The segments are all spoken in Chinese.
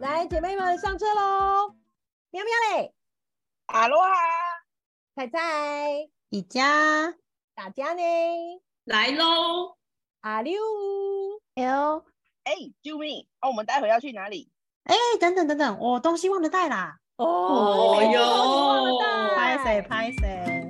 来，姐妹们上车喽！喵喵嘞，阿罗哈，菜菜，宜家，大家呢？来喽！阿六，L，哎，救命！哦，我们待会要去哪里？哎，等等等等，我东西忘了带啦，哦哟拍谁拍谁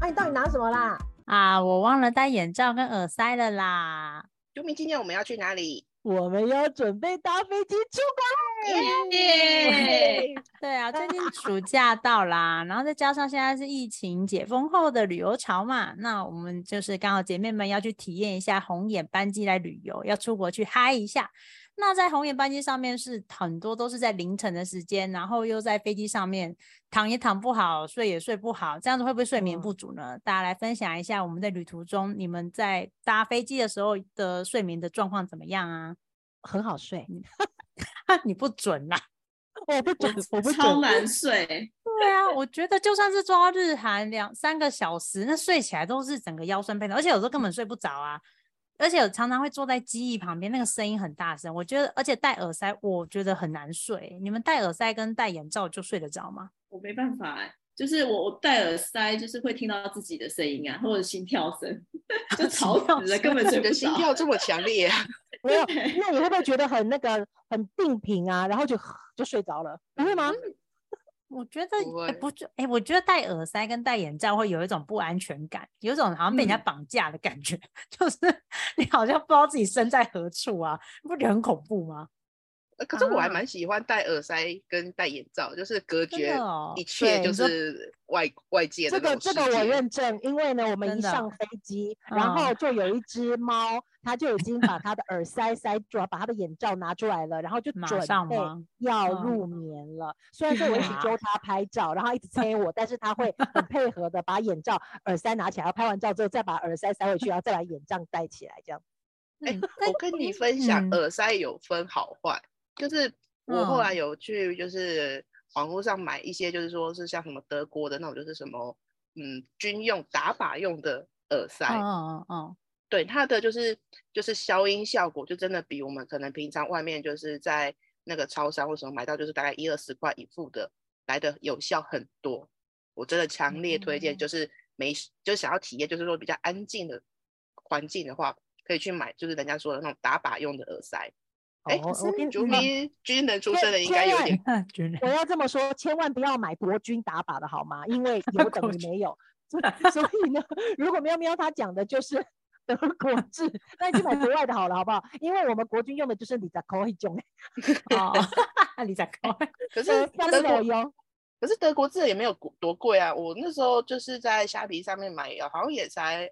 啊、你到底拿什么啦？啊！我忘了戴眼罩跟耳塞了啦。救命！今天我们要去哪里？我们要准备搭飞机出国耶！对啊，最近暑假到啦，然后再加上现在是疫情解封后的旅游潮嘛，那我们就是刚好姐妹们要去体验一下红眼班机来旅游，要出国去嗨一下。那在红眼班机上面是很多都是在凌晨的时间，然后又在飞机上面躺也躺不好，睡也睡不好，这样子会不会睡眠嗯不足呢？大家来分享一下我们在旅途中你们在搭飞机的时候的睡眠的状况怎么样啊？很好睡，你不准啦。我不准，我不超准。难睡，对啊，我觉得就算是抓日韩两三个小时，那睡起来都是整个腰酸背痛，而且有时候根本睡不着啊。而且我常常会坐在机翼旁边，那个声音很大声，我觉得，而且戴耳塞，我觉得很难睡。你们戴耳塞跟戴眼罩就睡得着吗？我没办法哎、就是我我戴耳塞，就是会听到自己的声音啊，或者心跳声，就吵死了，根本睡不你的心。跳这么强烈啊？没有，那你会不会觉得很那个很定频啊？然后就就睡着了，不会吗？我觉得不就哎、我觉得戴耳塞跟戴眼罩会有一种不安全感，有一种好像被人家嗯绑架的感觉，就是你好像不知道自己身在何处啊，你不觉得很恐怖吗？呃可是我还啊。蛮喜欢戴耳塞跟戴眼罩，就是隔绝哦一切，就是外外界的这个这个我认证，因为呢，我们一上飞机，然嗯。后就有一只猫，它就已经把它的耳塞塞住，把它的眼罩拿出来了，然后就准备要入眠了。虽然说我一直揪它拍照，然后一直催我，但是它会很配合的把眼罩、耳塞拿起来，然后拍完照之后再把耳塞塞回去，然后再把眼罩戴起来，这样。哎、嗯我跟你分享，嗯。耳塞有分好坏，就是我后来嗯有去，就是网络上买一些，就是说是像什么德国的那种，就是什么嗯军用打靶用的耳塞，嗯嗯嗯对它的就是就是消音效果，就真的比我们可能平常外面就是在那个超商或什么买到就是大概一二十块一副的来的有效很多。我真的强烈推荐，嗯就是没事就想要体验，就是说比较安静的环境的话，可以去买就是人家说的那种打靶用的耳塞。哎、哦我跟朱嗯咪军人出千身的应该有千点 我要这么说，千万不要买国军打靶的好吗？因为 有等于没有。所所以呢，如果喵喵他讲的就是德国制，那你去买国外的好了，好不好？因为我们国军用的就是李扎科一种，哦，你在看，可是但德国用。可是德国制的也没有多多贵啊，我那时候就是在虾皮上面买，好像也才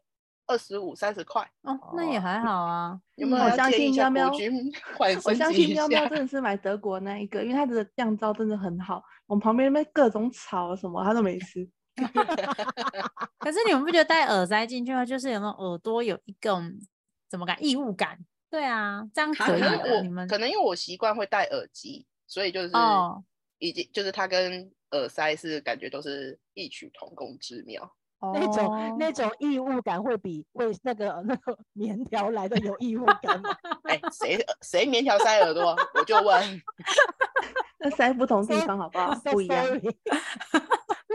二十五三十块。哦，那也还好啊。有没有我相 信喵喵我相信？喵喵真的是买德国那一个，因为它的降噪真的很好。我们旁边那边各种吵什么，它都没事。可是你们不觉得戴耳塞进去的话，就是有那种耳朵有一种怎么感异物感？对啊，这样啊可以可。你们可能因为我习惯会戴耳机，所以就是哦已经就是它跟耳塞是感觉都是异曲同工之妙。那种哦那种异物感会比为那个那个 棉条来的有异物感吗？哎，谁谁棉条塞耳朵？我就问，那塞不同地方好不好？不一样。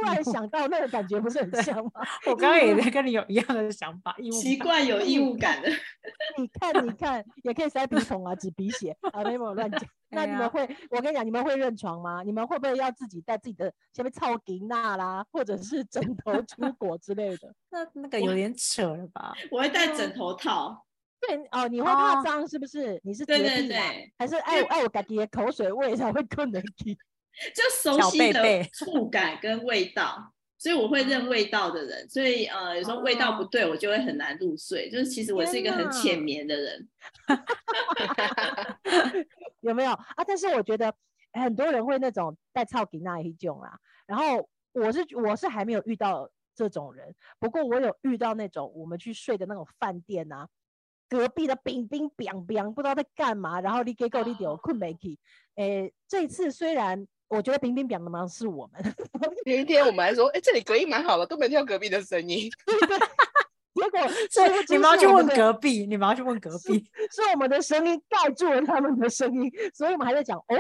突然想到那个感觉不是很像吗？我刚刚也在跟你有一样的想法，异物感习惯有异物感的，你看，你看，也可以塞鼻筒啊，纸笔写啊，没有乱讲。那你们会，我跟你讲，你们会认床吗？你们会不会要自己带自己的下面草吉娜啦，或者是枕头出国之类的？那那个有点扯了吧？我会戴枕头套。对哦，你会怕哦脏是不是？你是对对洁癖啊对还是爱我爱我自己的口水味才会困得起？就熟悉的触感跟味道，所以我会认味道的人。所以呃，有时候味道不哦对，我就会很难入睡。就是其实我是一个很浅眠的人。有没有啊？但是我觉得很多人会那种带草给那一种啦，然后我是我是还没有遇到这种人，不过我有遇到那种我们去睡的那种饭店啊，隔壁的冰冰冰冰不知道在干嘛，然后你给狗你有困没起，诶，这次虽然我觉得冰冰冰的忙是我们，有一天我们还说，哎，这里隔音蛮好的，都没听到隔壁的声音。有结果所以殊不知你们要去问隔壁，你们要去问隔壁。是我们的声音盖住了他们的声音，所以我们还在讲哦，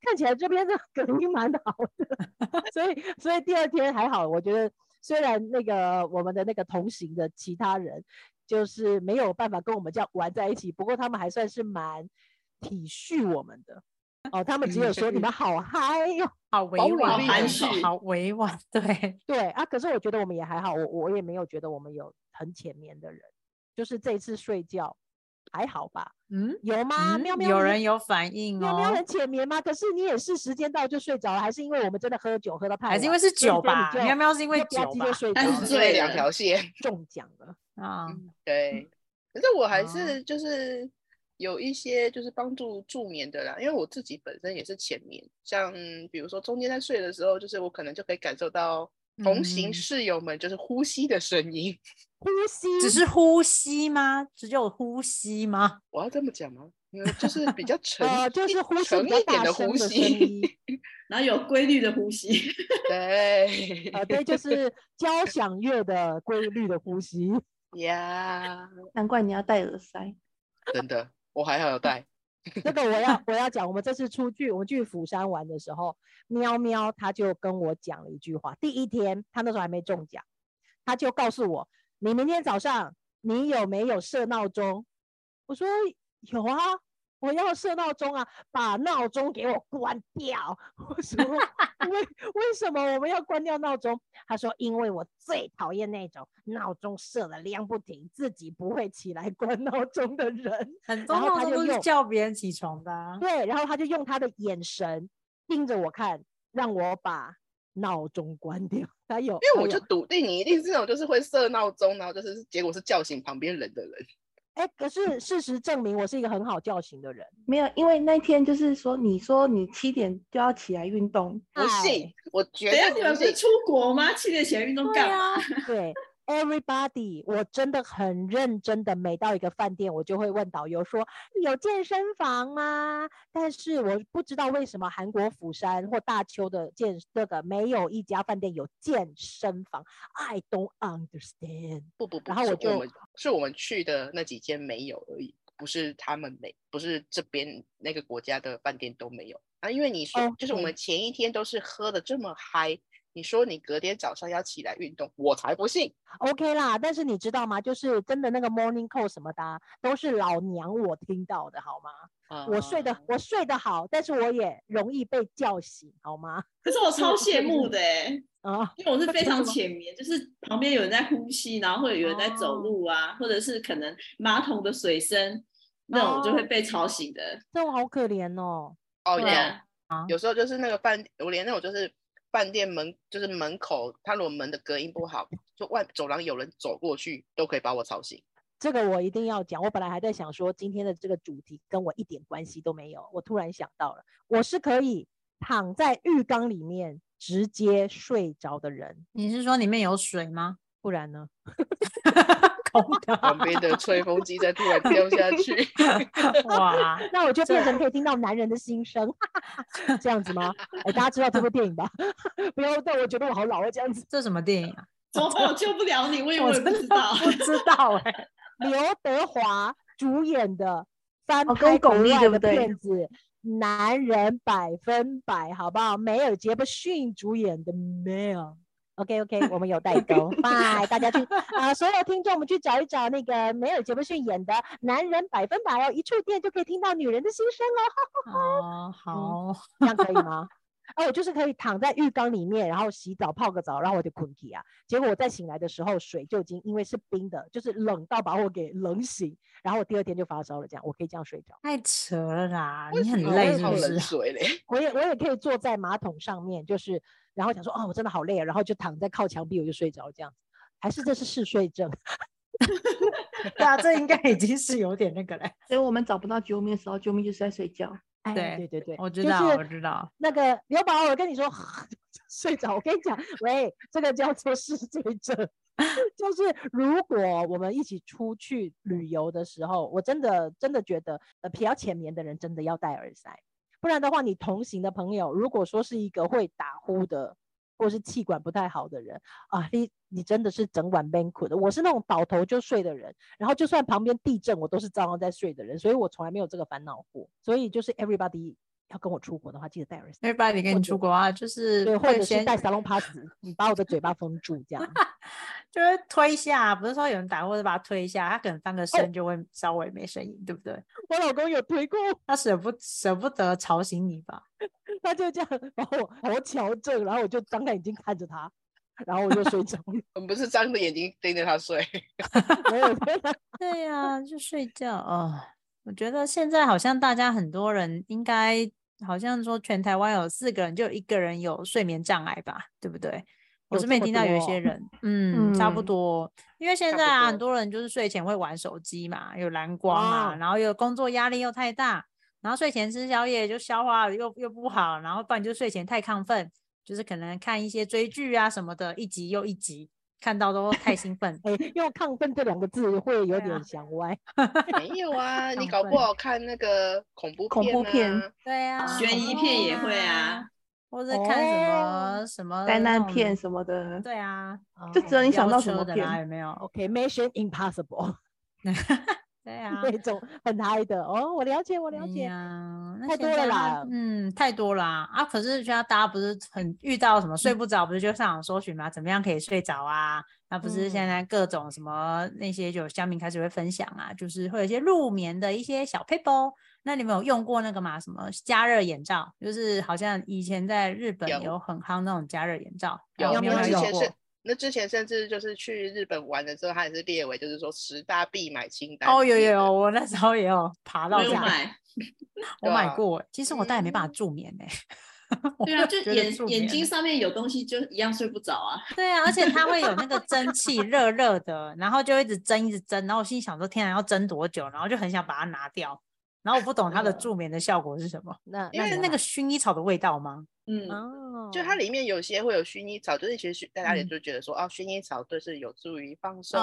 看起来这边的隔音蛮好的，所以所以第二天还好，我觉得虽然那个我们的那个同行的其他人就是没有办法跟我们这样玩在一起，不过他们还算是蛮体恤我们的。哦，他们只有说你们好嗨哟，好委好婉，委婉好好委婉，对，对啊，可是我觉得我们也还好，我我也没有觉得我们有很浅眠的人，就是这一次睡觉还好吧？嗯，有吗？嗯喵喵，有人有反应哦喵喵很，浅眠吗？可是你也是时间到就睡着了，还是因为我们真的喝酒喝到太晚？还是因为是酒吧？喵喵是因为酒吧就睡着但是了，两条线。中奖了。啊，对，可是我还哦是就是有一些就是帮助助眠的啦，因为我自己本身也是浅眠，像比如说中间在睡的时候，就是我可能就可以感受到同行嗯室友们就是呼吸的声音。呼吸只是呼吸吗？只有呼吸吗？我要这么讲吗？因为就是比较沉，呃，就是呼吸沉一点的呼吸。然后有规律的呼吸。对，呃，对，就是交响乐的规律的呼吸。呀，难怪你要戴耳塞。真的，我还好有带。这个我要我要讲，我们这次出去，我们去釜山玩的时候，喵喵他就跟我讲了一句话。第一天他那时候还没中奖，他就告诉我：“你明天早上你有没有设闹钟？”我说：“有啊，我要设闹钟啊，把闹钟给我关掉。”我说：“为为什么我们要关掉闹钟？”他说：“因为我最讨厌那种闹钟设了亮不停，自己不会起来关闹钟的人。”很多然后闹钟都是他就叫别人起床的啊。对，然后他就用他的眼神盯着我看，让我把闹钟关掉。他有，因为我就笃定你一定是那种就是会设闹钟，然后就是结果是叫醒旁边人的人。哎，可是事实证明我是一个很好叫醒的人。没有，因为那天就是说，你说你七点就要起来运动，不信，我绝等一下对不信。你们不是出国吗？七点起来运动干嘛？啊，对，everybody，我真的很认真的，每到一个饭店，我就会问导游说有健身房吗？但是我不知道为什么韩国釜山或大邱的健那个没有一家饭店有健身房，I don't understand。不不不，然后我就是我们是我们去的那几间没有而已，不是他们没，不是这边那个国家的饭店都没有啊。因为你说，就是我们前一天都是喝的这么嗨，你说你隔天早上要起来运动，我才不信。OK 啦，但是你知道吗？就是真的那个 morning call 什么的啊、都是老娘我听到的，好吗？我睡得啊我睡得好，但是我也容易被叫醒，好吗？可是我超是羡慕的哎、啊，因为我是非常浅眠，就是旁边有人在呼吸，然后或者有人在走哦路啊，或者是可能马桶的水声，那种我就会哦被吵醒的。这种好可怜哦。哦，有对啊，有时候就是那个饭，我连那种就是饭店门，就是门口，它如果门的隔音不好，就外走廊有人走过去，都可以把我吵醒。这个我一定要讲。我本来还在想说，今天的这个主题跟我一点关系都没有。我突然想到了，我是可以躺在浴缸里面直接睡着的人，你是说里面有水吗？不然呢？旁边的吹风机在突然 掉下去，哇，那我就变成可以听到男人的心声，这样子吗？哎，大家知道这部电影吧？不要但我觉得我好老啊，这样子。这什么电影啊？怎么办？我救不了你，我也不知道。不知道哎、刘德华主演的翻拍国巩俐外的片子《男人百分百》，好不好？梅尔杰布逊主演的《Male》。OK OK，我们有代沟，拜大家去啊、所有听众，我们去找一找那个梅尔杰克逊演的《男人百分百》哦，一触电就可以听到女人的心声哦，哦，好，这样可以吗？哦，我就是可以躺在浴缸里面，然后洗澡泡个澡，然后我就困起啊。结果我再醒来的时候，水就已经因为是冰的，就是冷到把我给冷醒，然后我第二天就发烧了。这样我可以这样睡着，太扯了啦！你很累是不是？水嘞？我也我也可以坐在马桶上面，就是然后想说哦，我真的好累啊，然后就躺在靠墙壁，我就睡着这样子。还是这是嗜睡症？对啊，这应该已经是有点那个嘞。所以我们找不到救命的时候，救命就是在睡觉。哎，对对对对，我知道，就是我知道。那个刘宝，我跟你说，睡着。我跟你讲，喂，这个叫做 嗜睡症。就是如果我们一起出去旅游的时候，我真的真的觉得，呃，比较浅眠的人真的要戴耳塞，不然的话，你同行的朋友如果说是一个会打呼的或是气管不太好的人啊，你你真的是整晚 banquet 的。我是那种倒头就睡的人，然后就算旁边地震，我都是照样在睡的人，所以我从来没有这个烦恼过。所以就是 everybody 要跟我出国的话，记得带耳塞，everybody 跟你出国啊，就是对，或者是带 salon pass，你把我的嘴巴封住这样。就是推一下，不是说有人打或者把他推一下，他可能哦翻个身就会稍微没声音，对不对？我老公有推过，他舍不舍不得吵醒你吧？他就这样把我把我调正，然后我就张开眼睛看着他，然后我就睡着了。我们不是张着眼睛盯着他睡，没有对呀、就睡觉哦。我觉得现在好像大家很多人应该好像说全台湾有四个人就有一个人有睡眠障碍吧，对不对？我有这么这边听到有一些人，嗯，差不嗯。多，因为现在啊，很多。多人就是睡前会玩手机嘛，有蓝光啊，哇然后有工作压力又太大，然后睡前吃宵夜就消化又又不好，然后不然就睡前太亢奋，就是可能看一些追剧啊什么的，一集又一集，看到都太兴奋。哎，用亢奋这两个字会有点想歪。没有啊，你搞不好看那个恐怖恐怖片啊对啊，悬疑片也会啊，或者看什么、哦什么灾难片什么的，对啊，就只有你想到什么片？有没有？OK，Mission Impossible 对啊，那种很嗨的哦，我了解，我了哎解。啊，那太多了啦嗯，太多啦啊！可是现在大家不是很遇到什么睡不着，不是就上网搜寻吗？怎么样可以睡着啊？那不是现嗯在各种什么那些就乡民开始会分享啊，就是会有一些入眠的一些小 paper。那你们有用过那个吗？什么加热眼罩？就是好像以前在日本有有很夯那种加热眼罩，有有没有有用过之前是？那之前甚至就是去日本玩的时候，它也是列为就是说十大必买清单。哦，有有有，，我那时候也有爬到我这样，有买。我买过欸。其实我但也没办法嗯助眠呢、对啊，就眼眼睛上面有东西就一样睡不着啊。对啊，而且它会有那个蒸汽热热的，然后就一直蒸一直蒸，然后我心里想说天啊要蒸多久，然后就很想把它拿掉，然后我不懂它的嗯助眠的效果是什么，那因为那个薰衣草的味道吗？嗯，哦，就它里面有些会有薰衣草，就是其实大家也嗯就觉得说，哦，薰衣草对是有助于放松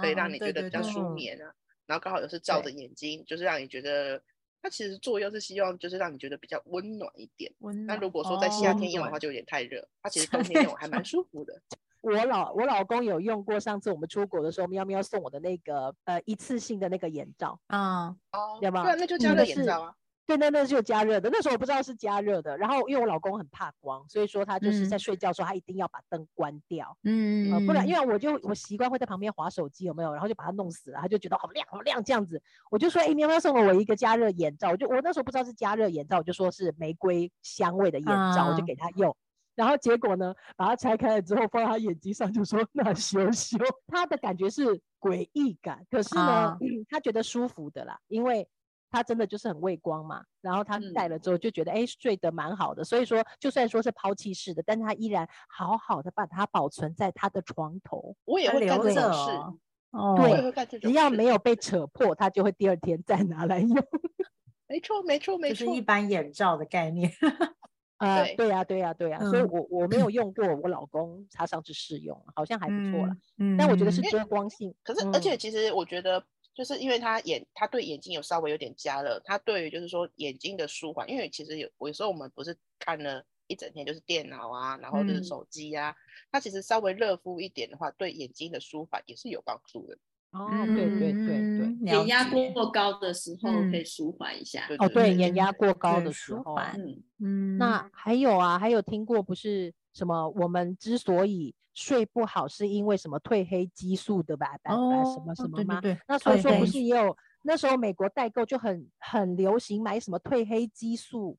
可以让你觉得比较对对对舒眠啊。然后刚好又是照着眼睛，就是让你觉得它其实作用是希望就是让你觉得比较温暖一点。温暖。那如果说在夏哦天用的话，就有点太热，它其实冬天用还蛮 舒服的。我老我老公有用过，上次我们出国的时候，喵喵送我的那个呃一次性的那个眼罩，啊，哦，要不对啊，那就加热眼罩啊。对，那那就加热的。那时候我不知道是加热的，然后因为我老公很怕光，所以说他就是在嗯睡觉的时候，他一定要把灯关掉，嗯，呃，不然因为为我就我习惯会在旁边划手机，有没有？然后就把它弄死了，他就觉得好亮好亮这样子，我就说，哎，喵喵送了我一个加热眼罩，我就我那时候不知道是加热眼罩，我就说是玫瑰香味的眼罩，我就啊给他用。然后结果呢，把它拆开了之后放在他眼睛上，就说那羞羞，他的感觉是诡异感，可是呢，啊他觉得舒服的啦，因为他真的就是很畏光嘛，然后他戴嗯了之后就觉得哎、睡得蛮好的，所以说就算说是抛弃式的，但他依然好好的把它保存在他的床头，我也会干这种着事，对只要没有被扯破，他就会第二天再拿来用。没错，没错，没错就是一。般眼罩的概念。啊、对对呀、对呀、对呀、所以嗯我我没有用过，我老公他上次试用，好像还不错啦。嗯，但我觉得是嗯遮光性，可是，而且嗯其实我觉得，就是因为他眼，他对眼睛有稍微有点加热，他对于就是说眼睛的舒缓，因为其实有有时候我们不是看了一整天就是电脑啊，然后就是嗯手机啊，它其实稍微热敷一点的话，对眼睛的舒缓也是有帮助的。哦，对对对对，眼压解过高的时候嗯可以舒缓一下。哦对，对眼压过高的时候，嗯，嗯，那还有啊，还有听过不是什么？我们之所以睡不好，是因为什么褪黑激素的吧？吧吧什么哦什么吗？对对对那所以说不是也有那时候美国代购就很很流行买什么褪黑激素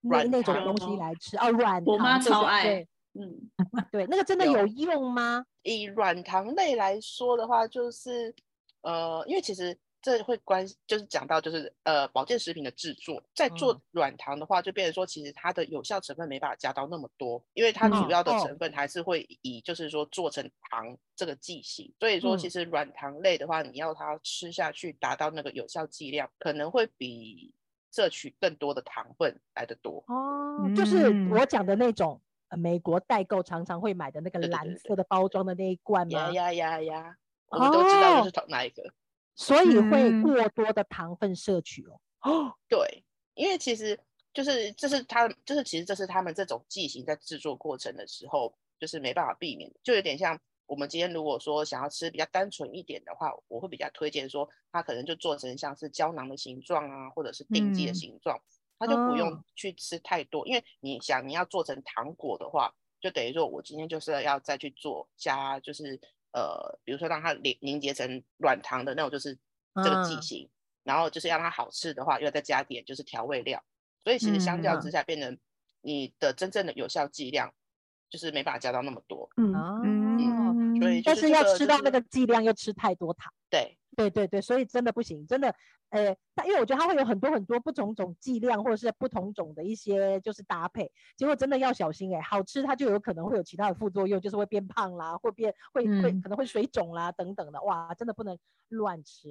那那种东西哦来吃哦，软我妈糖对对超爱对嗯，对，那个真的有有用吗？以软糖类来说的话，就是呃，因为其实这会关，就是讲到就是呃保健食品的制作，在做嗯软糖的话，就变成说其实它的有效成分没办法加到那么多，因为它主要的成分还是会以就是说做成糖这个剂型，所以说其嗯实软糖类的话，你要它吃下去达到那个有效剂量，可能会比摄取更多的糖分来的多。哦，就是嗯我讲的那种。呃美国代购常常会买的那个蓝色的包装的那一罐吗？呀呀呀呀，我们都知道是同哪一个。所以会嗯过多的糖分摄取哦。哦，对，因为其实就是这是他，就是其实这是他们这种剂型在制作过程的时候，就是没办法避免的，就有点像我们今天如果说想要吃比较单纯一点的话，我会比较推荐说，它可能就做成像是胶囊的形状啊，或者是定剂的嗯形状，它就不用哦去吃太多，因为你想你要做成糖果的话，就等于说我今天就是要再去做加，就是呃，比如说让它凝凝结成软糖的那种，就是这个剂嗯型，然后就是让它好吃的话，又要再加点就是调味料。所以其实相较嗯之下，变成你的真正的有效剂量就是没办法加到那么多。嗯，哦，嗯所以就但是要吃到那个剂量又吃太多糖。对，对对对，所以真的不行，真的，呃，但因为我觉得它会有很多很多不同种剂量，或者是不同种的一些就是搭配，结果真的要小心哎、好吃它就有可能会有其他的副作用，就是会变胖啦，会变会会嗯可能会水肿啦等等的，哇，真的不能乱吃。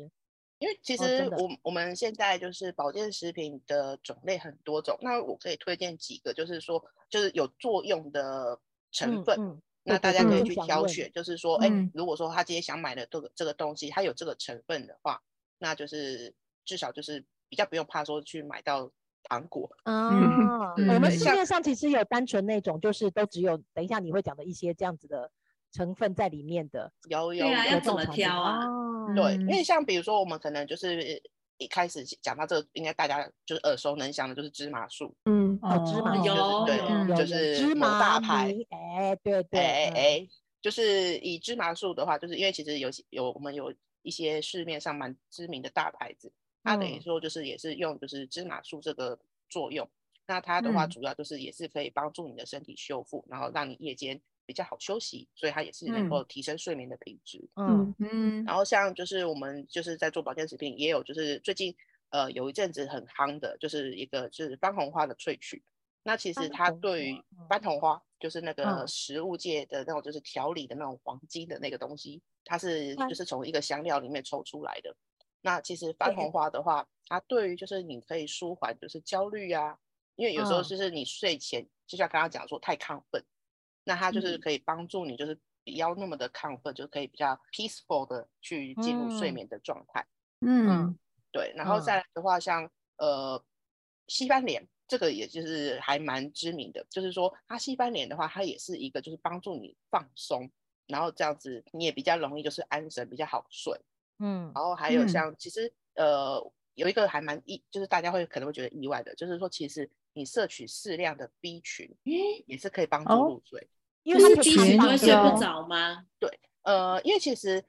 因为其实我、我们现在就是保健食品的种类很多种，那我可以推荐几个，就是说就是有作用的成分。嗯嗯，那大家可以去挑选，就是说，哎、嗯如果说他今天想买的这个这个东西，它有这个成分的话，那就是至少就是比较不用怕说去买到糖果。啊，我们市面上其实有单纯那种，就是都只有等一下你会讲的一些这样子的成分在里面的，有有对啊，有要怎么挑啊？哦对，因为嗯像比如说我们可能就是一开始讲到这个，应该大家就是耳熟能详的，就是芝麻素，嗯，哦芝麻哦有对就是芝麻大牌泥哎，对对，哎嗯哎，就是以芝麻素的话，就是因为其实有些有我们有一些市面上蛮知名的大牌子，它等于嗯说就是也是用就是芝麻素这个作用，那它的话嗯主要就是也是可以帮助你的身体修复，然后让你夜间比较好休息，所以它也是能嗯够提升睡眠的品质。嗯嗯然后像就是我们就是在做保健食品，也有就是最近呃有一阵子很夯的，就是一个就是番红花的萃取。那其实它对于番红花，就是那个嗯食物界的那种就是调理的那种黄金的那个东西，它是就是从一个香料里面抽出来的。那其实番对红花的话，它对于就是你可以舒缓就是焦虑啊，因为有时候嗯就是你睡前就像刚刚讲说太亢奋，那它就是嗯可以帮助你，就是不要那么的亢奋，就可以比较 peaceful 的去进入睡嗯眠的状态。嗯对，然后嗯再来的话，像呃西番莲，这个也就是还蛮知名的，就是说它西番莲的话，它也是一个就是帮助你放松，然后这样子你也比较容易就是安神，比较好睡。嗯然后还有嗯像其实呃有一个还蛮意，就是大家会可能会觉得意外的，就是说其实你摄取适量的 B 群也是可以帮助哦入睡。就是因为它可以 B 群会睡不着吗？对呃，因为其实，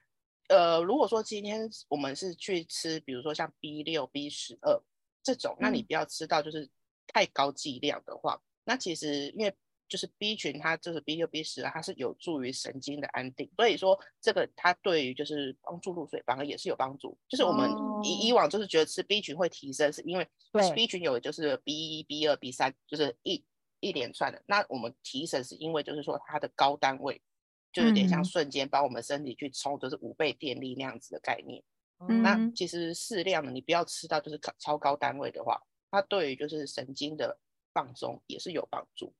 呃，如果说今天我们是去吃，比如说像 B 六、B 十二这种，那你嗯不要吃到就是太高剂量的话，那其实因为就是 B 群它就是 B 六、B 十二，它是有助于神经的安定，所以说这个它对于就是帮助入睡反而也是有帮助。就是我们以以哦往就是觉得吃 B 群会提升，是因为对 B 群有就是 B 一、B 二、B 三，就是一一连串的。那我们提神是因为就是说它的高单位，就有点像嗯瞬间帮我们身体去充，就是五倍电力那样子的概念。嗯那其实适量的，你不要吃到就是超超高单位的话，它对于就是神经的放松也是有帮助。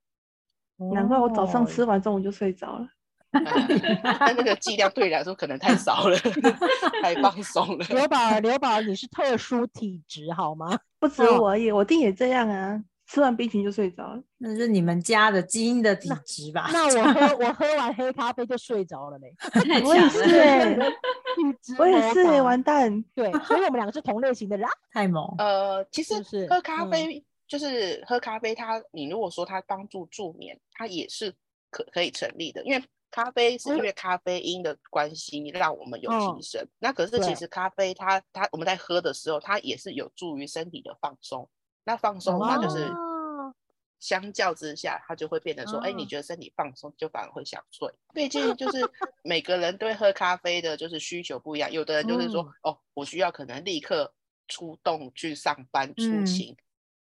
难怪我早上哦吃完中午就睡着了。但那个剂量对你来说可能太少了，太放松了。刘宝刘宝，你是特殊体质好吗？不止哦我而已，我弟也这样啊，吃完冰淇淋就睡着了。那是你们家的基因的体质吧？那我 喝我喝完黑咖啡就睡着了嘞。我也。是 我也是完蛋。对，所以我们两个是同类型的人啊。太猛，呃，其实喝咖嗯啡、就是喝咖啡它，你如果说它帮助助眠，它也是可可以成立的，因为咖啡是因为咖啡因的关系让我们有嗯提神。那可是其对实咖啡它它我们在喝的时候，它也是有助于身体的放松。那放松它就是哦相较之下，它就会变得说，哎、你哦觉得身体放松，就反而会想睡。毕竟就是 每个人对喝咖啡的就是需求不一样，有的人就是说，嗯哦，我需要可能立刻出动去上班出嗯行，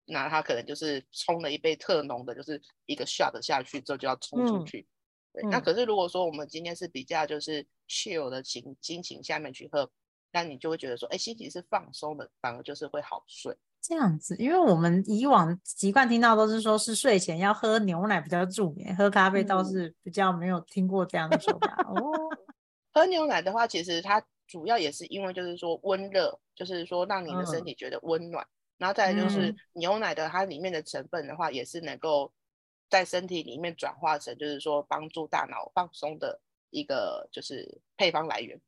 那他可能就是冲了一杯特浓的，就是一个 shot 下去之后就要冲出嗯去。对，那嗯可是如果说我们今天是比较就是 chill 的情心情下面去喝，那你就会觉得说，哎，心情是放松的，反而就是会好睡。这样子，因为我们以往习惯听到都是说是睡前要喝牛奶比较助眠，喝咖啡倒嗯是比较没有听过这样的说法哦。喝牛奶的话，其实它主要也是因为就是说温热，就是说让你的身嗯体觉得温暖。然后再来就是嗯牛奶的它里面的成分的话，也是能够在身体里面转化成，就是说帮助大脑放松的一个就是配方来源。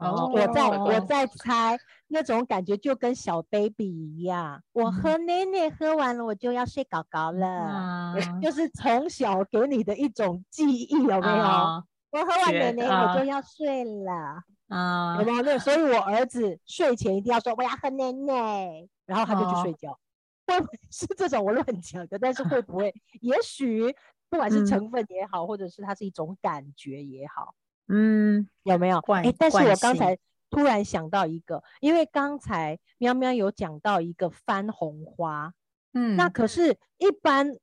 哦，我在我哦在猜那种感觉就跟小 baby 一样，我喝奶奶喝完了我就要睡搞搞了，啊 就是从小给你的一种记忆，有没有？啊我喝完奶奶我啊就要睡了，啊有没有？那所以我儿子睡前一定要说我要喝奶奶，然后他就去哦睡觉。会不会是这种我乱讲的？但是会不会？也许不管是嗯成分也好，或者是它是一种感觉也好。嗯有没有？哎惯，但是我刚才突然想到一个，因为刚才喵喵有讲到一个番红花，嗯，那可是一般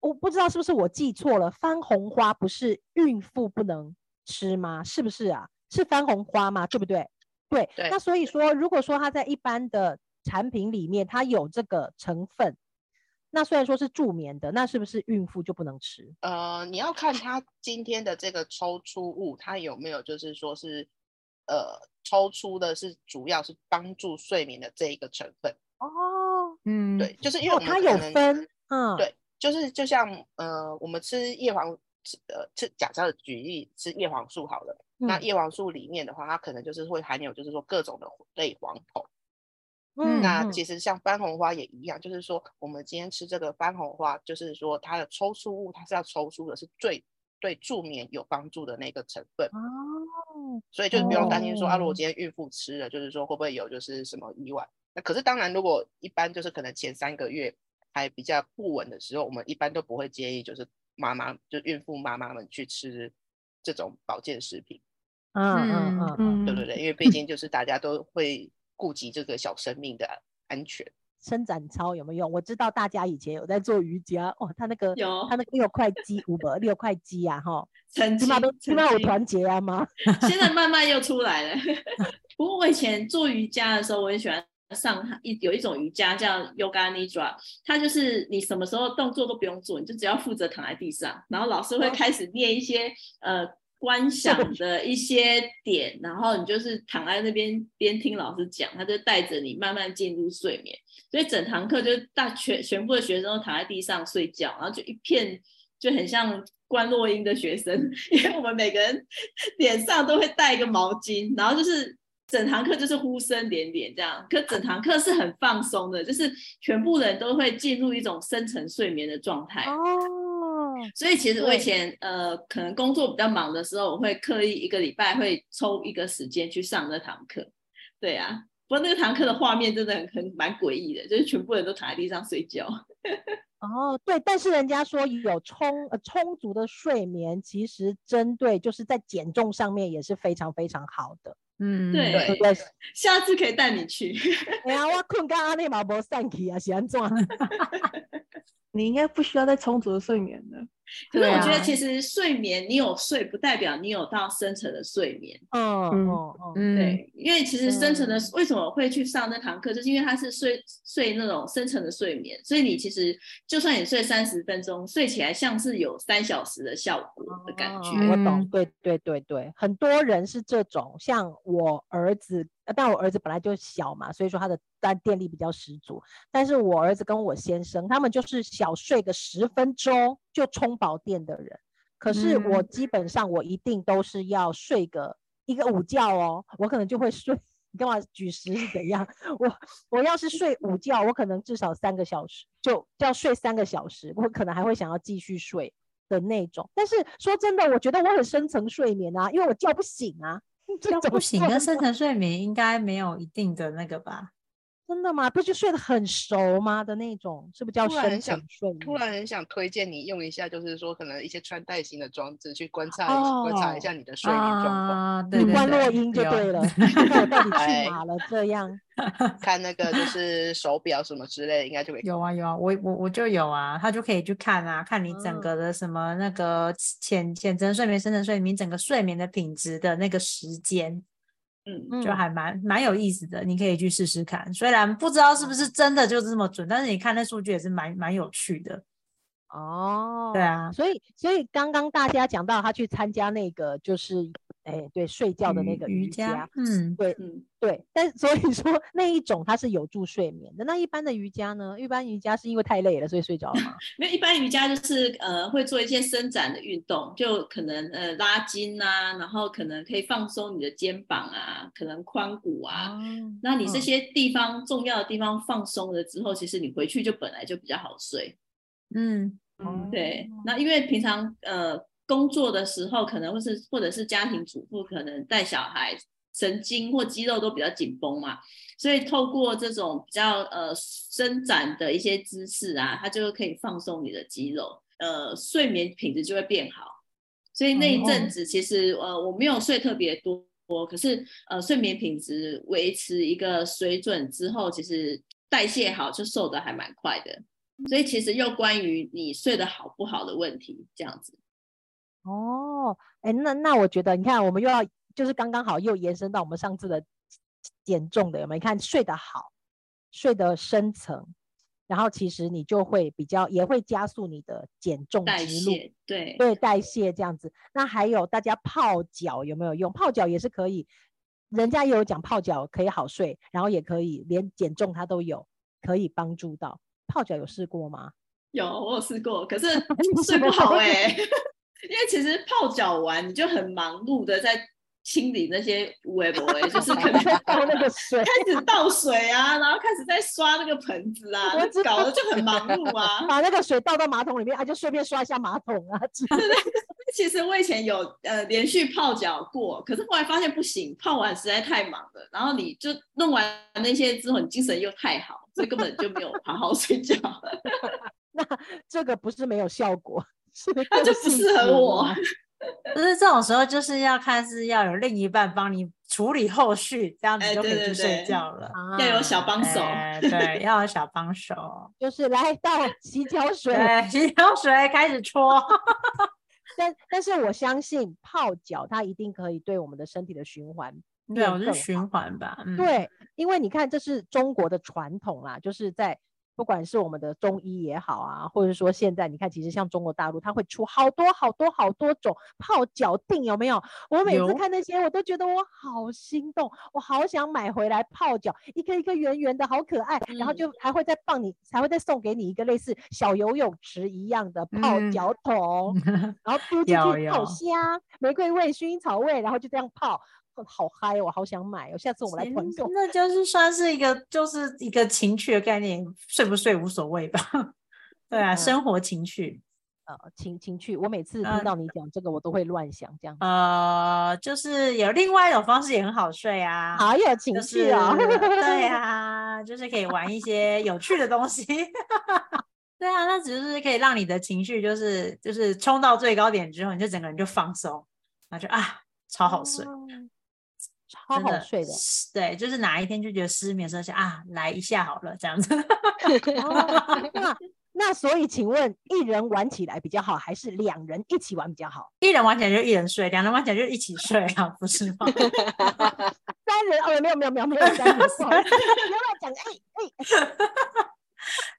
我不知道是不是我记错了，番红花不是孕妇不能吃吗？是不是啊？是番红花吗？对不对？对，对那所以说，如果说它在一般的产品里面它有这个成分，那虽然说是助眠的，那是不是孕妇就不能吃？呃，你要看它今天的这个抽出物，它有没有就是说是呃抽出的是主要是帮助睡眠的这一个成分。哦，嗯对，就是因为哦，我们它有分，嗯，对，就是就像呃，我们吃叶黄，吃呃吃假设举例吃叶黄素好了，那嗯叶黄素里面的话，它可能就是会含有就是说各种的类黄酮。嗯，那嗯。其实像番红花也一样，就是说我们今天吃这个番红花，就是说它的抽出物，它是要抽出的是最对助眠有帮助的那个成分，哦，所以就不用担心说啊，如果哦。今天孕妇吃了，就是说会不会有就是什么意外？那可是当然，如果一般就是可能前三个月还比较不稳的时候，我们一般都不会建议就是妈妈就孕妇妈妈们去吃这种保健食品，嗯嗯嗯嗯，嗯，对不对？因为毕竟就是大家都会顾及这个小生命的安全。伸展操有没有用？我知道大家以前有在做瑜伽，哦，他那个有他那个六块肌，五百六块肌啊，哈，曾经起码都起码有团结啊吗？现在慢慢又出来了。不过我以前做瑜伽的时候，我很喜欢上一有一种瑜伽叫 Yoga Nidra，它就是你什么时候动作都不用做，你就只要负责躺在地上，然后老师会哦开始念一些呃观想的一些点，然后你就是躺在那边边听老师讲，他就带着你慢慢进入睡眠。所以整堂课就是大全全部的学生都躺在地上睡觉，然后就一片就很像关落音的学生，因为我们每个人脸上都会带一个毛巾，然后就是整堂课就是呼声连连这样，可整堂课是很放松的，就是全部人都会进入一种深层睡眠的状态。哦，所以其实我以前呃，可能工作比较忙的时候，我会刻意一个礼拜会抽一个时间去上那堂课。对啊，不过那个堂课的画面真的很很蛮诡异的，就是全部人都躺在地上睡觉。哦，对，但是人家说有充呃充足的睡眠，其实针对就是在减重上面也是非常非常好的，嗯对对？下次可以带你去。哎呀，我困到阿内马无散去啊，是安怎？你应该不需要再充足的睡眠了。对可是我觉得啊其实睡眠你有睡，不代表你有到深层的睡眠。哦嗯嗯嗯，嗯，对，因为其实深层的、嗯为什么会去上那堂课，就是因为它是睡睡那种深层的睡眠，所以你其实就算你睡三十分钟，睡起来像是有三小时的效果的感觉。哦我懂，嗯对对对对，很多人是这种，像我儿子，呃但我儿子本来就小嘛，所以说他的但电力比较十足。但是我儿子跟我先生，他们就是小睡个十分钟就充饱电的人。可是我嗯基本上我一定都是要睡个一个午觉哦，我可能就会睡。你干嘛举食是怎样？我我要是睡午觉，我可能至少三个小时，就就要睡三个小时，我可能还会想要继续睡。的那种。但是说真的，我觉得我很深层睡眠啊，因为我叫不醒啊。这叫不醒做跟深层睡眠应该没有一定的那个吧？真的吗？不就睡得很熟吗的那种？是不是叫深突然很想层睡眠？突然很想推荐你用一下，就是说可能一些穿戴型的装置去观察一、观察一下你的睡眠状况，啊，对对对，你关落音就对了，看我到底去哎哪了？这样 看那个就是手表什么之类的，应该就可以。有啊有啊，我我我就有啊，他就可以去看啊，看你整嗯个的什么那个浅浅层睡眠、深层睡眠，整个睡眠的品质的那个时间，嗯，就嗯还蛮蛮有意思的，你可以去试试看。虽然不知道是不是真的就这么准，但是你看那数据也是蛮蛮有趣的。哦，对啊，所以所以刚刚大家讲到他去参加那个就是哎，对，睡觉的那瑜个瑜伽伽，，嗯，对嗯，对，但所以说那一种它是有助睡眠的。那一般的瑜伽呢？一般瑜伽是因为太累了，所以睡着了吗？没有一般瑜伽就是呃会做一些伸展的运动，就可能呃拉筋啊，然后可能可以放松你的肩膀啊，可能髋骨啊。那你这嗯些地方重要的地方放松了之后，其实你回去就本来就比较好睡。嗯，哦对，那因为平常呃工作的时候，可能或是或者是家庭主妇，可能带小孩，神经或肌肉都比较紧绷嘛，所以透过这种比较呃伸展的一些姿势啊，它就可以放松你的肌肉，呃，睡眠品质就会变好。所以那一阵哦子其实呃我没有睡特别多，可是呃睡眠品质维持一个水准之后，其实代谢好就瘦的还蛮快的。所以其实又关于你睡得好不好的问题，这样子。哦，哎，那那我觉得，你看，我们又要就是刚刚好又延伸到我们上次的减重的，有没有？你看睡得好，睡得深层，然后其实你就会比较也会加速你的减重代之路。谢，对，对代谢这样子。那还有大家泡脚有没有用？泡脚也是可以，人家也有讲泡脚可以好睡，然后也可以连减重它都有可以帮助到。泡脚有试过吗？有我有试过，可是 你睡不好哎、因为其实泡脚完你就很忙碌的在清理那些微博哎，就是可能 倒那个水，开始倒水啊，然后开始在刷那个盆子啊，我搞得就很忙碌啊。把那个水倒到马桶里面，啊，就顺便刷一下马桶啊之类的。其实我以前有呃连续泡脚过，可是后来发现不行，泡完实在太忙了，然后你就弄完那些之后，你精神又太好，所以根本就没有好好睡觉。那这个不是没有效果，是那就不适合我。就是这种时候，就是要看是要有另一半帮你处理后续，这样子哎就可以去睡对对对觉了。要有小帮手。哎对，要有小帮手。就是来倒洗脚水，洗脚水开始搓。但但是我相信泡脚它一定可以对我们的身体的循环对，变更我是循环吧。嗯，对，因为你看，这是中国的传统啦，就是在不管是我们的中医也好啊，或者说现在你看，其实像中国大陆，它会出好多好多好多种泡脚锭，有没有？我每次看那些，我都觉得我好心动，我好想买回来泡脚，一颗一颗圆圆的，好可爱，然后嗯就还会再放你，还会再送给你一个类似小游泳池一样的泡嗯脚桶，然后丢进去泡有香，玫瑰味、薰衣草味，然后就这样泡。哦好嗨哦！我好想买哦！下次我们来团购。那就是算是一个，就是一个情趣的概念，睡不睡无所谓吧。对啊，嗯生活情趣。呃情情趣，我每次听嗯到你讲这个，我都会乱想这样。呃，就是有另外一种方式也很好睡啊。好有情就是趣哦！对 啊，就是可以玩一些有趣的东西。对啊，那只是可以让你的情绪就是就是冲到最高点之后，你就整个人就放松，然后就啊超好睡，哦超好睡的。是对，就是哪一天就觉得失眠的时候想啊来一下好了这样子。哦那那所以，请问一人玩起来比较好，还是两人一起玩比较好？一人玩起来就一人睡，两人玩起来就一起睡啊，不是吗？三人哦，没有没有没有没有三人，不要乱讲。哎哎，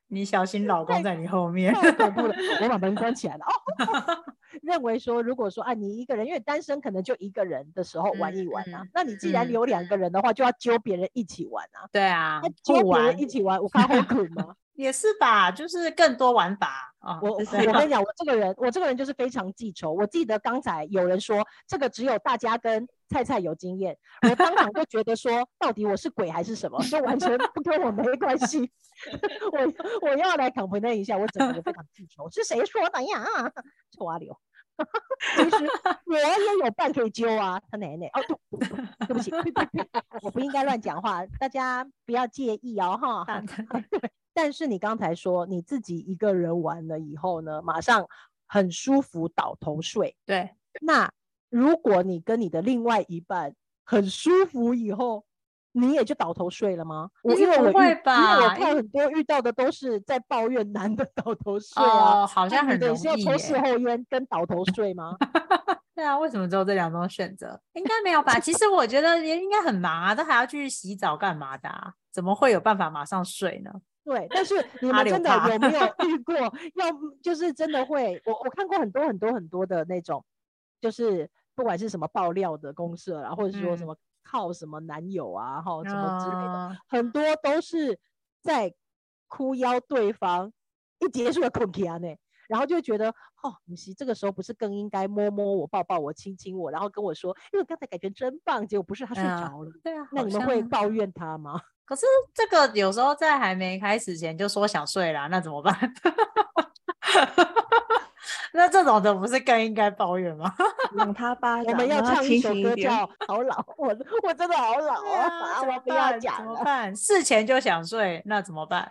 你小心老公在你后面。太恐怖了！我把门关起来了。哦，认为说，如果说啊，你一个人，因为单身可能就一个人的时候玩一玩啊，嗯那你既然嗯有两个人的话，就要揪别人一起玩啊。对啊那，揪别人一起玩，我看会苦 吗？也是吧，就是更多玩法啊。我我跟你讲，我这个人，我这个人就是非常记仇。我记得刚才有人说这个只有大家跟菜菜有经验，我当场就觉得说，到底我是鬼还是什么，就完全不跟我没关系。我我要来 complain 一下，我整个人非常记仇，是谁说的呀？臭阿流。其 实我也有伴可以揪啊，他奶奶哦，对对不起，我不应该乱讲话，大家不要介意哦哈。啊但是你刚才说你自己一个人玩了以后呢，马上很舒服倒头睡。对，那如果你跟你的另外一半很舒服以后，你也就倒头睡了吗？我因为我遇因为我看很多遇到的都是在抱怨男的倒头睡啊。哦，好像很容女的也是抽事耶。后烟跟倒头睡吗？对啊，为什么只有这两种选择？应该没有吧？其实我觉得也应该很忙啊，都还要去洗澡干嘛的啊？怎么会有办法马上睡呢？对，但是 你们真的有没有 遇过？要就是真的会，我我看过很多很多很多的那种，就是不管是什么爆料的公社啊，或者是说什嗯么靠什么男友啊，哈、什么之类的，哦很多都是在哭邀对方，一结束了困起啊呢，然后就觉得哦，你是这个时候不是更应该摸摸我、抱抱我、亲亲我，然后跟我说，因为刚才感觉真棒，结果不是他睡嗯着了。对啊，那你们会抱怨他吗？可是这个有时候在还没开始前就说想睡啦，那怎么办？那这种的不是更应该抱怨吗？让他巴掌，我们要唱一首。歌叫《好老》，我我真的好老啊！我不要办讲了，怎么办？事前就想睡，那怎么办？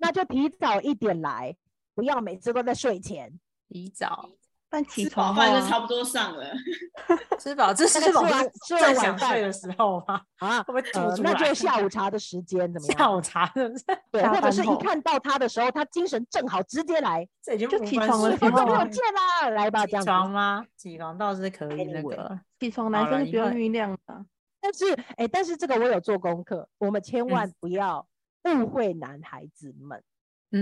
那就提早一点来，不要每次都在睡前。提早但起吃床饭就差不多上了。吃饱，这是吃完晚正想睡饭的时候吗？啊，会不会煮呃，那就 下午茶的时间怎么样？下午茶是不是？对，或者是一看到他的时候，他精神正好，直接来，这已经就起床的时说时候啊朋友见啦，来吧，这起样子。床吗？起床倒是可以那个，起床男生是不用酝酿的。但是，哎，但是这个我有做功课，我们千嗯万不要误会男孩子们，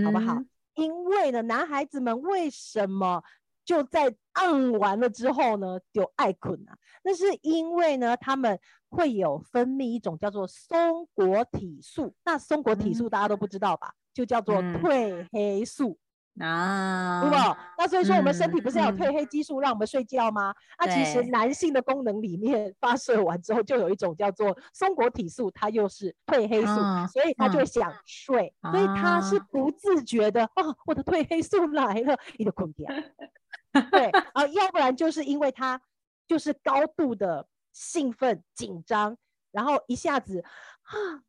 好不好嗯？因为呢，男孩子们为什么就在按完了之后呢，就爱困啊？那是因为呢，他们会有分泌一种叫做松果体素，那松果体素大家都不知道吧？就叫做嗯褪黑素。啊，对不？那所以说，我们身体不是要有嗯褪黑激素让我们睡觉吗？那其实男性的功能里面 发射完之后，就有一种叫做松果体素，它又是褪黑素，嗯所以他就想睡，所以他是啊不自觉的啊，我的褪黑素来了，你就困掉。对啊，要不然就是因为他就是高度的兴奋紧张，然后一下子啊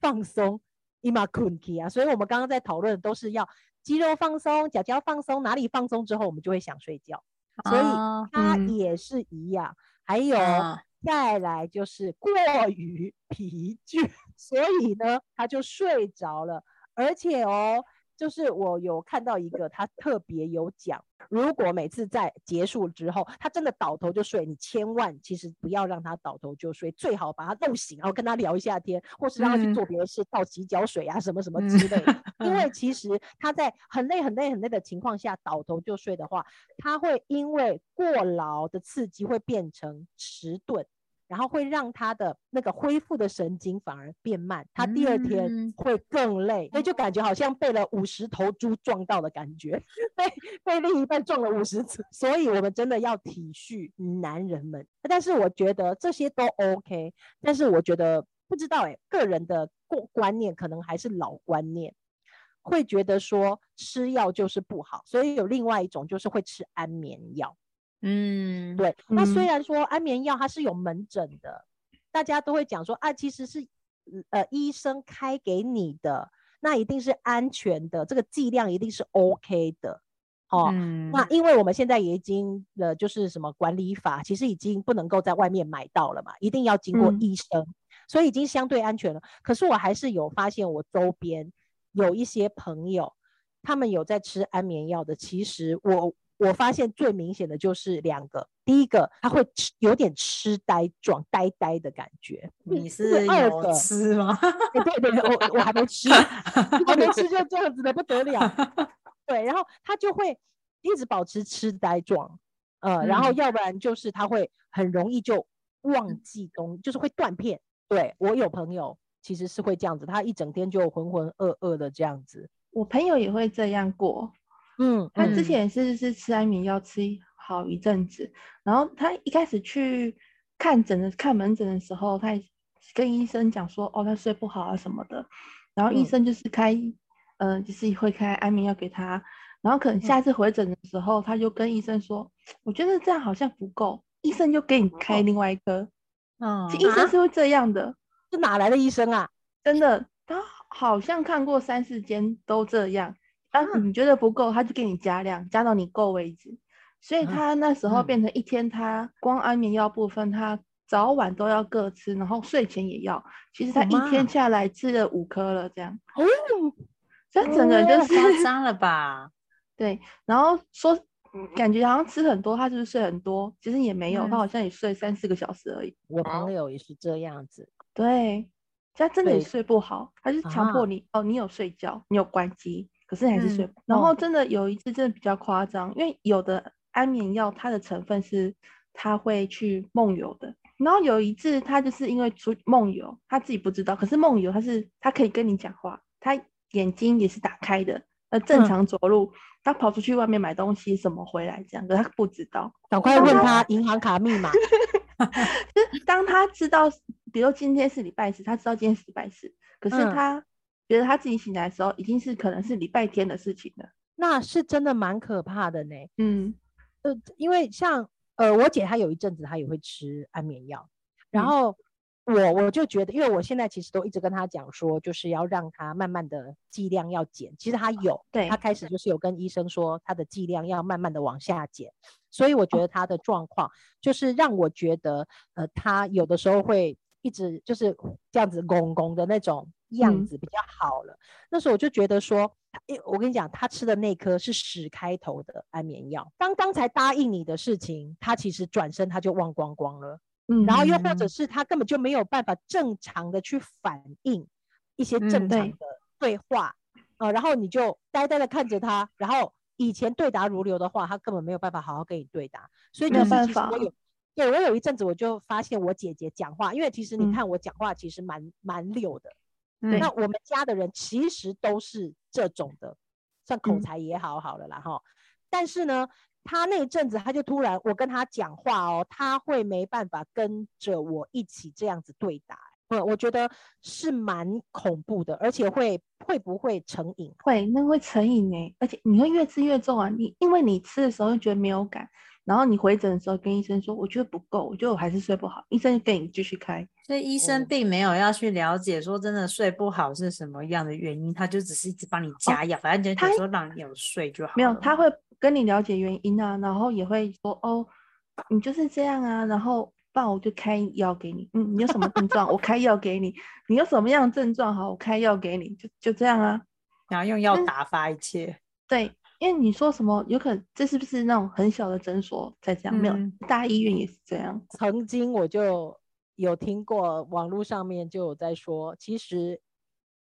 放松，伊玛困起啊，所以我们刚刚在讨论的都是要肌肉放松、脚脚放松，哪里放松之后，我们就会想睡觉，所以啊它嗯也是一样。还有啊再来就是过于疲倦，所以呢，他就睡着了。而且哦，就是我有看到一个，他特别有讲，如果每次在结束之后，他真的倒头就睡，你千万其实不要让他倒头就睡，最好把他弄醒，然后跟他聊一下天，或是让他去嗯做别的事，倒洗脚水啊，什么什么之类的。因为其实他在很累、很累、很累的情况下倒头就睡的话，他会因为过劳的刺激会变成迟钝，然后会让他的那个恢复的神经反而变慢，他第二天嗯会更累，所以就感觉好像被了五十头猪撞到的感觉，被被另一半撞了五十次，所以我们真的要体恤男人们。但是我觉得这些都 OK，但是我觉得不知道哎、个人的过观念可能还是老观念。会觉得说吃药就是不好，所以有另外一种就是会吃安眠药。嗯，对，那虽嗯然说安眠药它是有门诊的，大家都会讲说啊，其实是呃医生开给你的，那一定是安全的，这个剂量一定是 OK 的。哦，嗯那因为我们现在也已经呃就是什么管理法，其实已经不能够在外面买到了嘛，一定要经过嗯医生，所以已经相对安全了。可是我还是有发现，我周边有一些朋友，他们有在吃安眠药的，其实我我发现最明显的就是两个，第一个他会吃有点痴呆状，呆呆的感觉。你是二个吃吗？哎对对对，我我还没吃，还没吃就这样子的不得了。对，然后他就会一直保持痴呆状，呃，然后嗯要不然就是他会很容易就忘记东，就是会断片。对我有朋友其实是会这样子，他一整天就浑浑噩噩的这样子。我朋友也会这样过，嗯，他之嗯。前是是吃安眠药吃好一阵子，然后他一开始去看诊的看门诊的时候，他也跟医生讲说，哦，他睡不好啊什么的，然后医嗯。生就是开，呃，就是会开安眠药给他，然后可能下次回诊的时候，他就跟医生说，我觉得这样好像不够，医生就给你开另外一颗，嗯其实医生是会这样的，是哪来的医生啊？真的，他好像看过三四间都这样，啊，你觉得不够，他就给你加量，加到你够为止。所以啊他那时候嗯变成一天，他光安眠药部分，他早晚都要各吃，然后睡前也要。其实他一天下来吃了五颗了，这样，哦，所以他整个人就是夸是张了吧？对，然后说感觉好像吃很多，他是不是睡很多？其实也没有，他嗯好像也睡三四个小时而已。我朋友也是这样子。对，他真的也睡不好，他就是强迫啊你、哦，你有睡觉，你有关机，可是你还是睡嗯不。然后哦真的有一次真的比较夸张，因为有的安眠药它的成分是它会去梦游的。然后有一次，他就是因为出梦游，他自己不知道，可是梦游他是他可以跟你讲话，他眼睛也是打开的，呃，正嗯常走路，他跑出去外面买东西什么回来这样，可是他不知道。赶快问他银行卡密码。就是当他知道，比如今天是礼拜四，他知道今天是礼拜四，可是嗯他觉得他自己醒来的时候，已经是可能是礼拜天的事情了。那是真的蛮可怕的呢。嗯呃，因为像呃，我姐她有一阵子她也会吃安眠药，然嗯后我我就觉得，因为我现在其实都一直跟她讲说，就是要让她慢慢的剂量要减。其实她有，对她开始就是有跟医生说，她的剂量要慢慢的往下减。所以我觉得她的状况就是让我觉得，呃，她有的时候会一直就是这样子拱拱的那种样嗯子比较好了。那时候我就觉得说，诶，我跟你讲，他吃的那颗是屎开头的安眠药。刚刚才答应你的事情，他其实转身他就忘光光了。嗯，然后又或者是他根本就没有办法正常的去反应一些正常的对话，呃，然后你就呆呆的看着他，然后以前对答如流的话，他根本没有办法好好跟你对答。所以没有就是办法其实我有。对我有一阵子我就发现我姐姐讲话，因为其实你嗯看我讲话其实蛮蛮溜的，嗯那我们家的人其实都是这种的，算口嗯才也好好了啦哈。但是呢，他那一阵子他就突然，我跟他讲话哦，他会没办法跟着我一起这样子对答。呃，我觉得是蛮恐怖的，而且会会不会成瘾？会那会成瘾呢，而且你会越吃越重啊。你因为你吃的时候就觉得没有感，然后你回诊的时候跟医生说，我觉得不够，我觉得我还是睡不好，医生就给你继续开。所以医生哦并没有要去了解说真的睡不好是什么样的原因，他就只是一直帮你加药，反正就他是说让你有睡就好了。没有，他会跟你了解原因啊，然后也会说哦，你就是这样啊，然后不然我就开药给你。嗯，你有什么症状，我开药给你。你有什么样的症状，好，我开药给你，就就这样啊。然后用药嗯打发一切。对，因为你说什么，有可能这是不是那种很小的诊所才这样？没有嗯，大医院也是这样。曾经我就有听过网络上面就有在说，其实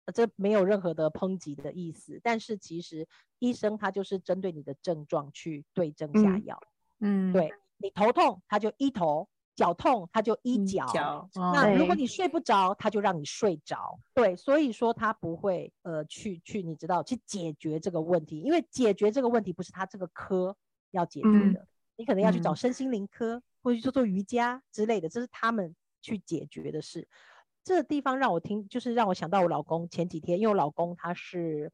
呃这没有任何的抨击的意思，但是其实医生他就是针对你的症状去对症下嗯药。嗯，对你头痛，他就医头；脚痛，他就医医脚。脚那如果你睡不着，他就让你睡着。对，所以说他不会呃去去你知道去解决这个问题，因为解决这个问题不是他这个科要解决嗯的，你可能要去找嗯身心灵科，或者去做做瑜伽之类的，这是他们去解决的事。这个地方让我听，就是让我想到我老公前几天，因为我老公他是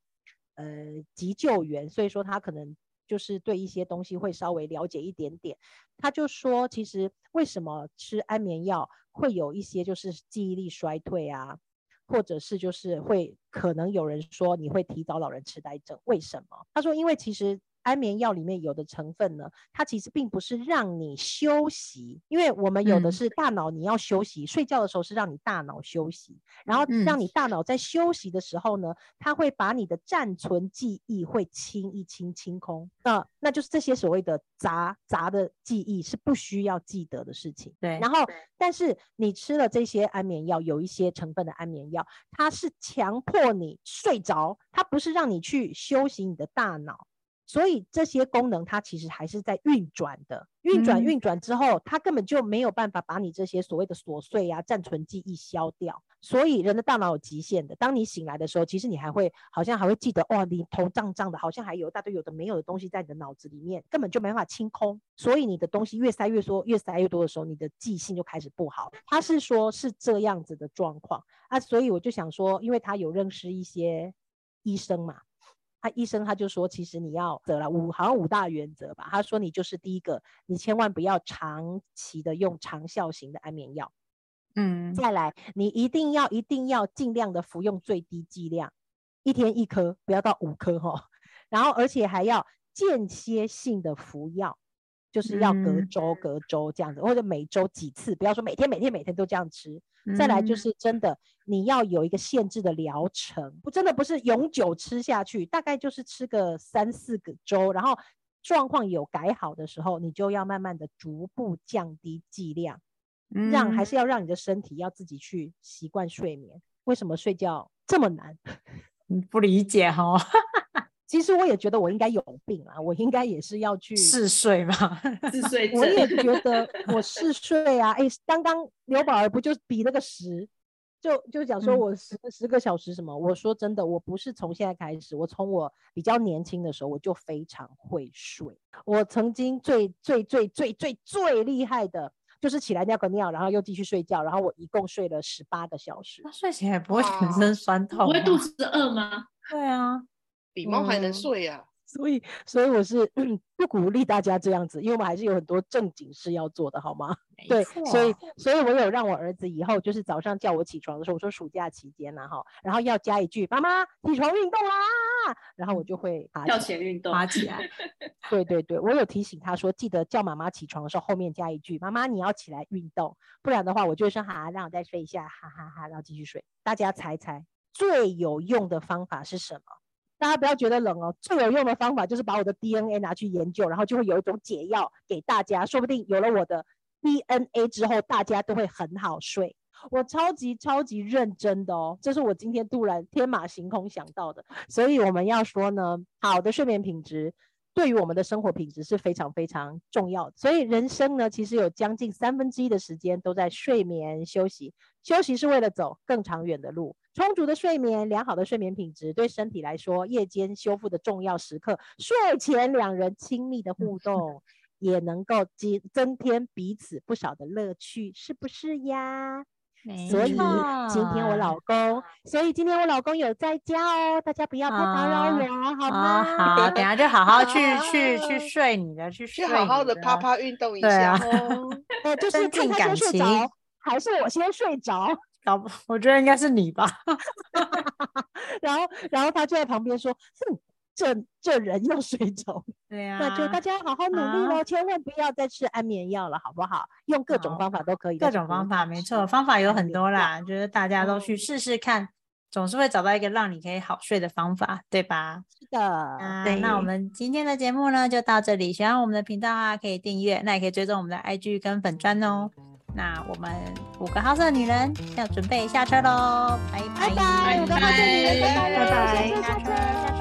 呃急救员，所以说他可能就是对一些东西会稍微了解一点点。他就说，其实为什么吃安眠药会有一些就是记忆力衰退啊，或者是就是会可能有人说你会提早老人痴呆症，为什么？他说，因为其实。安眠药里面有的成分呢，它其实并不是让你休息，因为我们有的嗯是大脑你要休息，睡觉的时候是让你大脑休息，然后让嗯你大脑在休息的时候呢，它会把你的暂存记忆会清一清清空，那那就是这些所谓的杂杂的记忆是不需要记得的事情。对，然后，但是你吃了这些安眠药，有一些成分的安眠药，它是强迫你睡着，它不是让你去休息你的大脑。所以这些功能它其实还是在运转的，运转嗯运转之后，它根本就没有办法把你这些所谓的琐碎啊、暂存记忆消掉。所以人的大脑有极限的，当你醒来的时候，其实你还会好像还会记得，哇，你头胀胀的，好像还有一大堆有的没有的东西在你的脑子里面，根本就没办法清空。所以你的东西越塞越多，越塞越多的时候，你的记性就开始不好。他是说是这样子的状况啊，所以我就想说，因为他有认识一些医生嘛。他医生他就说，其实你要得了五好像五大原则吧。他说你就是第一个，你千万不要长期的用长效型的安眠药。嗯，再来，你一定要一定要尽量的服用最低剂量，一天一颗，不要到五颗哈。然后而且还要间歇性的服药，就是要隔嗯周隔周这样子，或者每周几次，不要说每天每天每天都这样吃。再来就嗯是真的，你要有一个限制的疗程，不真的不是永久吃下去，大概就是吃个三四个周，然后状况有改好的时候，你就要慢慢的逐步降低剂量，让还嗯是要让你的身体要自己去习惯睡眠。为什么睡觉这么难？嗯不理解哈。其实我也觉得我应该有病啊，我应该也是要去嗜睡嘛，嗜睡我也症。觉得我嗜睡啊，哎，刚刚刘宝儿不就比那个十，就就讲说嗯我十个十个小时什么？我说真的，我不是从现在开始，我从我比较年轻的时候我就非常会睡。我曾经最最最最最最厉害的就是起来尿个尿，然后又继续睡觉，然后我一共睡了十八个小时那。睡起来不会全身酸痛吗？不会肚子饿吗？对啊，比猫还能嗯睡呀、所以，所以我是 不鼓励大家这样子，因为我们还是有很多正经事要做的，好吗？对，所以，所以我有让我儿子以后就是早上叫我起床的时候，我说暑假期间呐、哈，然后要加一句“妈妈起床运动啦”，然后我就会爬跳起来。运动，爬起来，对对对，我有提醒他说，记得叫妈妈起床的时候后面加一句“妈妈你要起来运动”，不然的话我就会说“哈，让我再睡一下，哈哈哈”，然后继续睡。大家猜猜最有用的方法是什么？大家不要觉得冷哦，最有用的方法就是把我的 DNA 拿去研究，然后就会有一种解药给大家，说不定有了我的 DNA 之后，大家都会很好睡。我超级超级认真的哦，这是我今天突然天马行空想到的，所以我们要说呢，好的睡眠品质对于我们的生活品质是非常非常重要的。所以人生呢，其实有将近三分之一的时间都在睡眠休息，休息是为了走更长远的路。充足的睡眠，良好的睡眠品质，对身体来说，夜间修复的重要时刻，睡前两人亲密的互动，也能够增增添彼此不少的乐趣，是不是呀？所以今天我老公，所以今天我老公有在家哦，大家不要太打扰我，好啊，吗？好，等下就好好去去去 睡你的，去睡去好好的啪啪运动一对下啊哦。呃，就是增进看他先感情睡着，还是我先睡着？我觉得应该是你吧。然后，然后他就在旁边说：“哼，这这人又睡着了。对呀、那就大家好好努力喽，啊千万不要再吃安眠药了，好不好？用各种方法都可以，各种方法，没错，方法有很多啦，就是大家都去嗯试试看，总是会找到一个让你可以好睡的方法，对吧？是的，啊，对那我们今天的节目呢就到这里。喜欢我们的频道啊，可以订阅，那也可以追踪我们的 IG 跟粉砖哦。那我们五个好色女人要准备下车喽，拜拜。拜拜，五个好色女人拜拜，下车下车，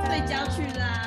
睡觉去啦。